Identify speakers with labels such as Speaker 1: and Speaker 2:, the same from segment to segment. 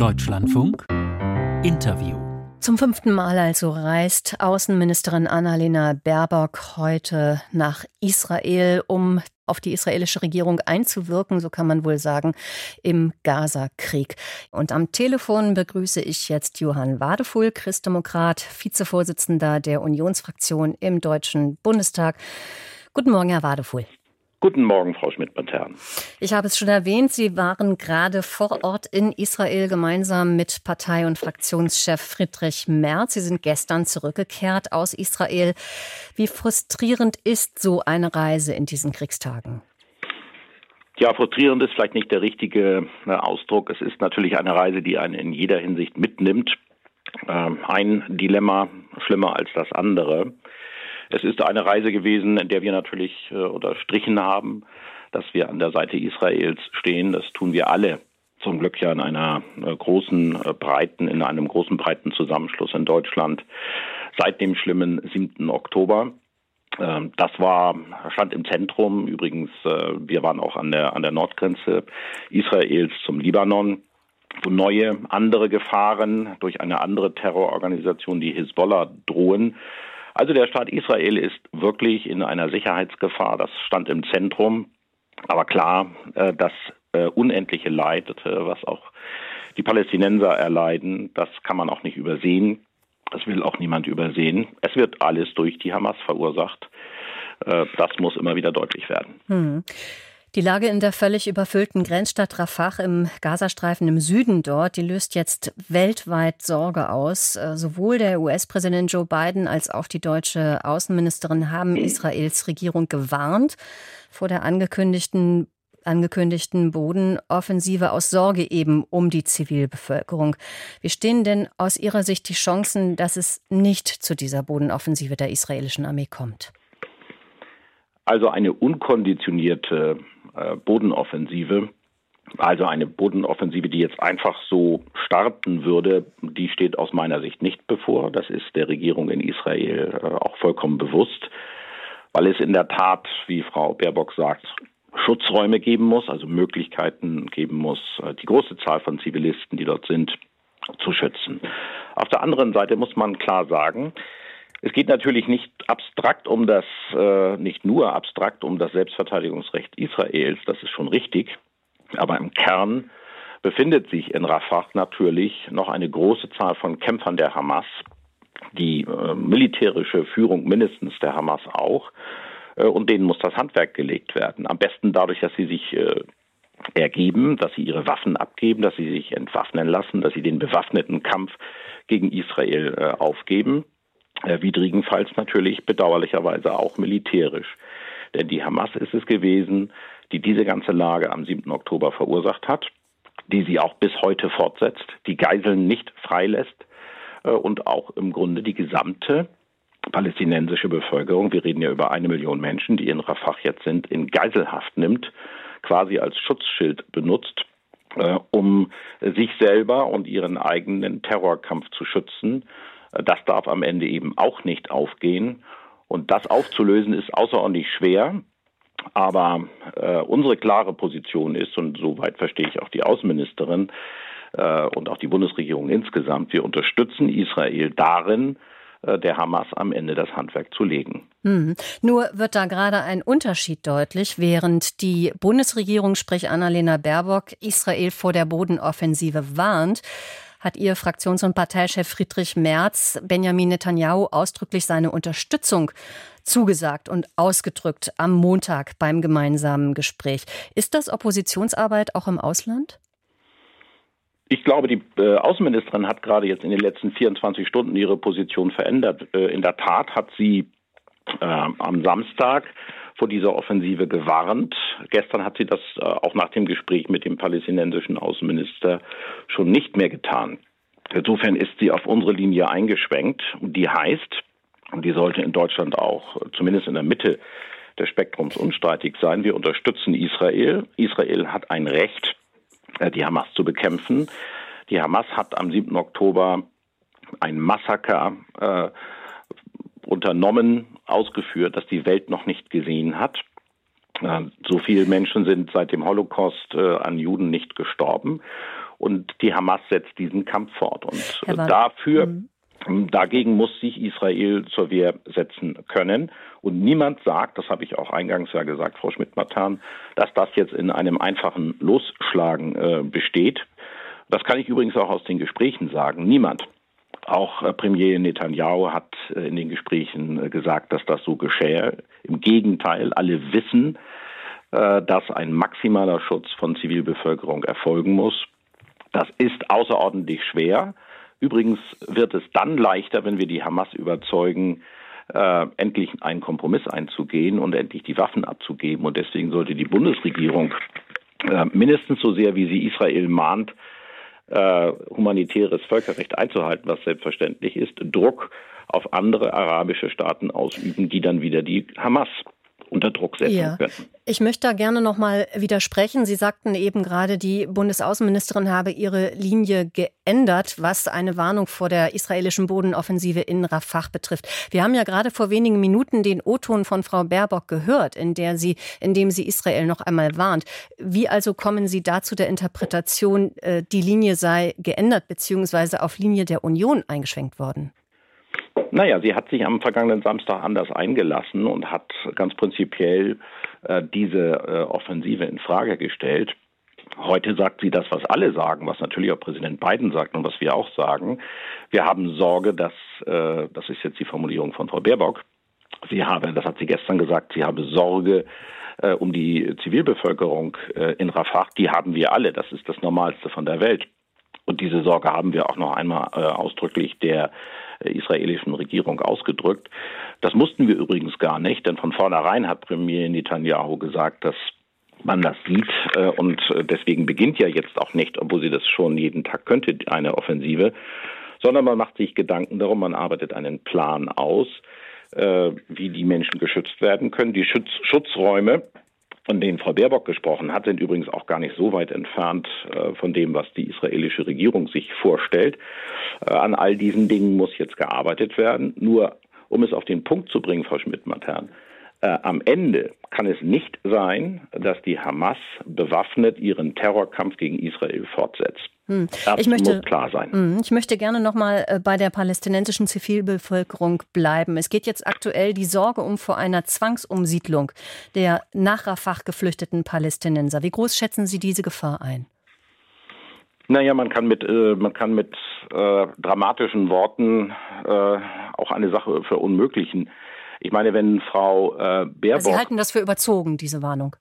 Speaker 1: Deutschlandfunk Interview.
Speaker 2: Zum fünften Mal also reist Außenministerin Annalena Baerbock heute nach Israel, um auf die israelische Regierung einzuwirken, so kann man wohl sagen, im Gaza-Krieg. Und am Telefon begrüße ich jetzt Johann Wadefuhl, Christdemokrat, Vizevorsitzender der Unionsfraktion im Deutschen Bundestag. Guten Morgen, Herr Wadefuhl.
Speaker 3: Guten Morgen, Frau Schmidt-Matern.
Speaker 2: Ich habe es schon erwähnt, Sie waren gerade vor Ort in Israel gemeinsam mit Partei- und Fraktionschef Friedrich Merz. Sie sind gestern zurückgekehrt aus Israel. Wie frustrierend ist so eine Reise in diesen Kriegstagen?
Speaker 3: Ja, frustrierend ist vielleicht nicht der richtige äh, Ausdruck. Es ist natürlich eine Reise, die einen in jeder Hinsicht mitnimmt. Ähm, ein Dilemma schlimmer als das andere. Es ist eine Reise gewesen, in der wir natürlich äh, unterstrichen haben, dass wir an der Seite Israels stehen. Das tun wir alle. Zum Glück ja in einer äh, großen äh, breiten, in einem großen breiten Zusammenschluss in Deutschland seit dem schlimmen 7. Oktober. Ähm, das war, stand im Zentrum. Übrigens, wir waren auch an der, an der Nordgrenze Israels zum Libanon wo neue andere Gefahren durch eine andere Terrororganisation, die Hisbollah, drohen. Also der Staat Israel ist wirklich in einer Sicherheitsgefahr, das stand im Zentrum. Aber klar, äh, das äh, unendliche Leid, äh, was auch die Palästinenser erleiden, das kann man auch nicht übersehen. Das will auch niemand übersehen. Es wird alles durch die Hamas verursacht. Das muss immer wieder deutlich werden.
Speaker 2: Hm. Die Lage in der völlig überfüllten Grenzstadt Rafah im Gazastreifen im Süden dort, die löst jetzt weltweit Sorge aus. Äh, sowohl der US-Präsident Joe Biden als auch die deutsche Außenministerin haben Israels Regierung gewarnt vor der angekündigten angekündigten Bodenoffensive aus Sorge eben um die Zivilbevölkerung. Wie stehen denn aus Ihrer Sicht die Chancen, dass es nicht zu dieser Bodenoffensive der israelischen Armee kommt?
Speaker 3: Also eine unkonditionierte äh, Bodenoffensive. Also eine Bodenoffensive, die jetzt einfach so starten würde, die steht aus meiner Sicht nicht bevor. Das ist der Regierung in Israel äh, auch vollkommen bewusst, weil es in der Tat, wie Frau Baerbock sagt, Schutzräume geben muss, also Möglichkeiten geben muss, äh, die große Zahl von Zivilisten, die dort sind, zu schützen. Auf der anderen Seite muss man klar sagen, es geht natürlich nicht abstrakt um das, äh, nicht nur abstrakt um das Selbstverteidigungsrecht Israels, das ist schon richtig, aber im Kern befindet sich in Rafah natürlich noch eine große Zahl von Kämpfern der Hamas, die äh, militärische Führung mindestens der Hamas auch, äh, und denen muss das Handwerk gelegt werden. Am besten dadurch, dass sie sich äh, ergeben, dass sie ihre Waffen abgeben, dass sie sich entwaffnen lassen, dass sie den bewaffneten Kampf gegen Israel äh, aufgeben widrigenfalls natürlich bedauerlicherweise auch militärisch. Denn die Hamas ist es gewesen, die diese ganze Lage am 7. Oktober verursacht hat, die sie auch bis heute fortsetzt, die Geiseln nicht freilässt äh, und auch im Grunde die gesamte palästinensische Bevölkerung, wir reden ja über eine Million Menschen, die in Rafah jetzt sind, in Geiselhaft nimmt, quasi als Schutzschild benutzt, äh, um sich selber und ihren eigenen Terrorkampf zu schützen das darf am Ende eben auch nicht aufgehen. Und das aufzulösen ist außerordentlich schwer. Aber äh, unsere klare Position ist, und soweit verstehe ich auch die Außenministerin äh, und auch die Bundesregierung insgesamt, wir unterstützen Israel darin, äh, der Hamas am Ende das Handwerk zu legen.
Speaker 2: Hm. Nur wird da gerade ein Unterschied deutlich, während die Bundesregierung, sprich Annalena Baerbock, Israel vor der Bodenoffensive warnt hat Ihr Fraktions- und Parteichef Friedrich Merz Benjamin Netanyahu ausdrücklich seine Unterstützung zugesagt und ausgedrückt am Montag beim gemeinsamen Gespräch. Ist das Oppositionsarbeit auch im Ausland?
Speaker 3: Ich glaube, die äh, Außenministerin hat gerade jetzt in den letzten 24 Stunden ihre Position verändert. Äh, in der Tat hat sie äh, am Samstag vor dieser Offensive gewarnt. Gestern hat sie das äh, auch nach dem Gespräch mit dem palästinensischen Außenminister schon nicht mehr getan. Insofern ist sie auf unsere Linie eingeschwenkt. Die heißt, und die sollte in Deutschland auch zumindest in der Mitte des Spektrums unstreitig sein, wir unterstützen Israel. Israel hat ein Recht, äh, die Hamas zu bekämpfen. Die Hamas hat am 7. Oktober ein Massaker äh, unternommen, ausgeführt, das die Welt noch nicht gesehen hat. Äh, so viele Menschen sind seit dem Holocaust äh, an Juden nicht gestorben. und die Hamas setzt diesen Kampf fort. Und dafür, mhm. dagegen muss sich Israel zur Wehr setzen können. Und niemand sagt, das habe ich auch eingangs ja gesagt, Frau Schmidt-Matan, dass das jetzt in einem einfachen Losschlagen äh, besteht. Das kann ich übrigens auch aus den Gesprächen sagen. Niemand auch äh, Premier Netanyahu hat äh, in den Gesprächen äh, gesagt, dass das so geschehe. Im Gegenteil, alle wissen, dass ein maximaler Schutz von Zivilbevölkerung erfolgen muss. Das ist außerordentlich schwer. Übrigens wird es dann leichter, wenn wir die Hamas überzeugen, endlich einen Kompromiss einzugehen und endlich die Waffen abzugeben. Und deswegen sollte die Bundesregierung mindestens so sehr, wie sie Israel mahnt, äh, humanitäres Völkerrecht einzuhalten, was selbstverständlich ist, Druck auf andere arabische Staaten ausüben, die dann wieder die Hamas unter Druck setzen ja. können.
Speaker 2: Ich möchte da gerne noch mal widersprechen. Sie sagten eben gerade, die Bundesaußenministerin habe ihre Linie geändert, was eine Warnung vor der israelischen Bodenoffensive in Rafah betrifft. Wir haben ja gerade vor wenigen Minuten den O-Ton von Frau Baerbock gehört, in der sie, in dem sie Israel noch einmal warnt. Wie also kommen Sie da zu der Interpretation, äh, die Linie sei geändert bzw. auf Linie der Union eingeschwenkt worden?
Speaker 3: Naja, sie hat sich am vergangenen Samstag anders eingelassen und hat ganz prinzipiell äh, diese äh, Offensive in Frage gestellt. Heute sagt sie das, was alle sagen, was natürlich auch Präsident Biden sagt und was wir auch sagen. Wir haben Sorge, dass, äh, das ist jetzt die Formulierung von Frau Baerbock, sie habe, das hat sie gestern gesagt, sie habe Sorge äh, um die Zivilbevölkerung äh, in Rafah. Die haben wir alle, das ist das Normalste von der Welt. Und diese Sorge haben wir auch noch einmal äh, ausdrücklich der israelischen Regierung ausgedrückt. Das mussten wir übrigens gar nicht, denn von vornherein hat Premier Netanyahu gesagt, dass man das sieht äh, und deswegen beginnt ja jetzt auch nicht, obwohl sie das schon jeden Tag könnte, eine Offensive, sondern man macht sich Gedanken darum, man arbeitet einen Plan aus, äh, wie die Menschen geschützt werden können. Die Schutz Schutzräume von denen Frau Baerbock gesprochen hat, sind übrigens auch gar nicht so weit entfernt äh, von dem, was die israelische Regierung sich vorstellt. Äh, an all diesen Dingen muss jetzt gearbeitet werden. Nur um es auf den Punkt zu bringen, Frau Schmidt-Matern, äh, am Ende kann es nicht sein, dass die Hamas bewaffnet ihren Terrorkampf gegen Israel fortsetzt.
Speaker 2: Hm. Das ich möchte, muss klar sein. Hm, ich möchte gerne noch mal äh, bei der palästinensischen Zivilbevölkerung bleiben. Es geht jetzt aktuell die Sorge um vor einer Zwangsumsiedlung der nach Rafah geflüchteten Palästinenser. Wie groß schätzen Sie diese Gefahr ein?
Speaker 3: Naja, man kann mit, äh, man kann mit äh, dramatischen Worten äh, auch eine Sache verunmöglichen. Ich meine, wenn Frau äh, Baerbock.
Speaker 2: Sie halten das für überzogen, diese Warnung.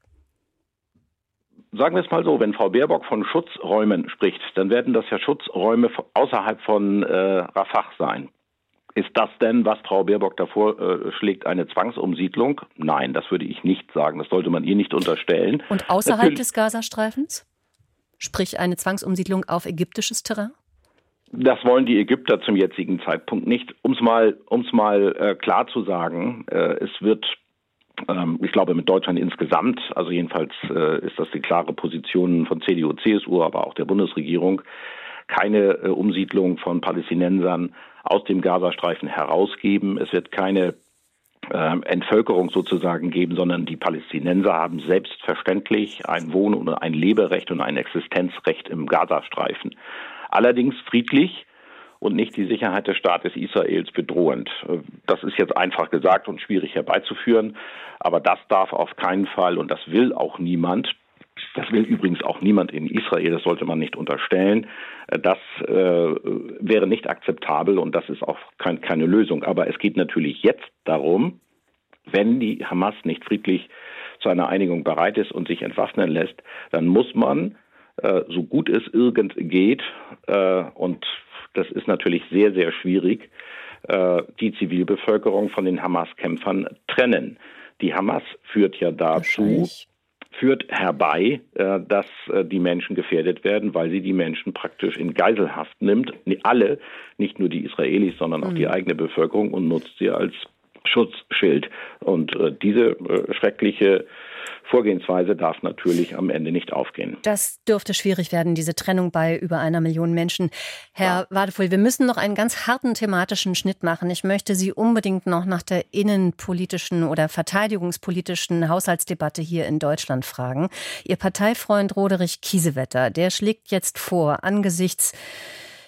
Speaker 3: Sagen wir es mal so, wenn Frau Baerbock von Schutzräumen spricht, dann werden das ja Schutzräume außerhalb von äh, Rafah sein. Ist das denn, was Frau Baerbock davor äh, schlägt, eine Zwangsumsiedlung? Nein, das würde ich nicht sagen. Das sollte man ihr nicht unterstellen.
Speaker 2: Und außerhalb Natürlich, des Gazastreifens? Sprich eine Zwangsumsiedlung auf ägyptisches Terrain?
Speaker 3: Das wollen die Ägypter zum jetzigen Zeitpunkt nicht. Um es mal, um's mal äh, klar zu sagen, äh, es wird, ich glaube, mit Deutschland insgesamt, also jedenfalls äh, ist das die klare Position von CDU, CSU, aber auch der Bundesregierung, keine äh, Umsiedlung von Palästinensern aus dem Gazastreifen herausgeben. Es wird keine äh, Entvölkerung sozusagen geben, sondern die Palästinenser haben selbstverständlich ein Wohn- und ein Leberecht und ein Existenzrecht im Gazastreifen allerdings friedlich und nicht die Sicherheit des Staates Israels bedrohend. Das ist jetzt einfach gesagt und schwierig herbeizuführen, aber das darf auf keinen Fall und das will auch niemand. Das will übrigens auch niemand in Israel, das sollte man nicht unterstellen. Das äh, wäre nicht akzeptabel und das ist auch kein, keine Lösung. Aber es geht natürlich jetzt darum, wenn die Hamas nicht friedlich zu einer Einigung bereit ist und sich entwaffnen lässt, dann muss man äh, so gut es irgend geht, äh, und das ist natürlich sehr, sehr schwierig, äh, die Zivilbevölkerung von den Hamas-Kämpfern trennen. Die Hamas führt ja dazu, führt herbei, dass die Menschen gefährdet werden, weil sie die Menschen praktisch in Geiselhaft nimmt. Alle, nicht nur die Israelis, sondern auch mhm. die eigene Bevölkerung und nutzt sie als Schutzschild. Und diese schreckliche Vorgehensweise darf natürlich am Ende nicht aufgehen.
Speaker 2: Das dürfte schwierig werden, diese Trennung bei über einer Million Menschen. Herr ja. Wadefuhl, wir müssen noch einen ganz harten thematischen Schnitt machen. Ich möchte Sie unbedingt noch nach der innenpolitischen oder verteidigungspolitischen Haushaltsdebatte hier in Deutschland fragen. Ihr Parteifreund Roderich Kiesewetter, der schlägt jetzt vor, angesichts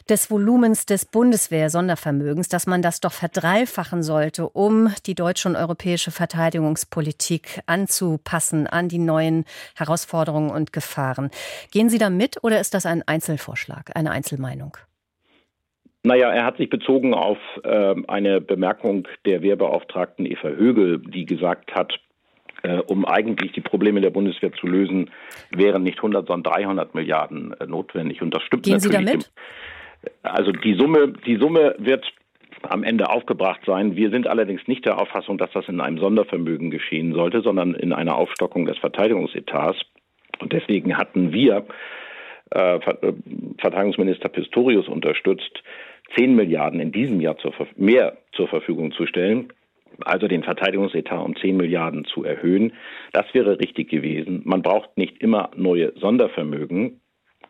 Speaker 2: des Volumens des Bundeswehr-Sondervermögens, dass man das doch verdreifachen sollte, um die deutsche und europäische Verteidigungspolitik anzupassen an die neuen Herausforderungen und Gefahren. Gehen Sie da mit oder ist das ein Einzelvorschlag, eine Einzelmeinung?
Speaker 3: Naja, er hat sich bezogen auf äh, eine Bemerkung der Wehrbeauftragten Eva Högel, die gesagt hat, äh, um eigentlich die Probleme der Bundeswehr zu lösen, wären nicht 100, sondern 300 Milliarden äh, notwendig.
Speaker 2: Und das stimmt Gehen natürlich. Sie damit?
Speaker 3: Also die Summe, die Summe wird am Ende aufgebracht sein. Wir sind allerdings nicht der Auffassung, dass das in einem Sondervermögen geschehen sollte, sondern in einer Aufstockung des Verteidigungsetats. Und deswegen hatten wir äh, äh Verteidigungsminister Pistorius unterstützt, 10 Milliarden in diesem Jahr zur, mehr zur Verfügung zu stellen, also den Verteidigungsetat um 10 Milliarden zu erhöhen. Das wäre richtig gewesen. Man braucht nicht immer neue Sondervermögen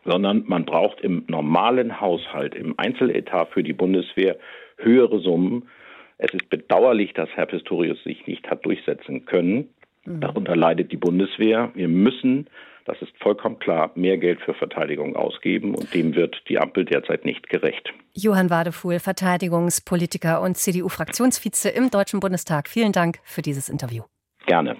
Speaker 3: sondern man braucht im normalen Haushalt, im Einzeletat für die Bundeswehr höhere Summen. Es ist bedauerlich, dass Herr Pistorius sich nicht hat durchsetzen können. Mhm. Darunter leidet die Bundeswehr. Wir müssen, das ist vollkommen klar, mehr Geld für Verteidigung ausgeben und dem wird die Ampel derzeit nicht gerecht.
Speaker 2: Johann Wadefuhl, Verteidigungspolitiker und CDU-Fraktionsvize im Deutschen Bundestag. Vielen Dank für dieses Interview.
Speaker 3: Gerne.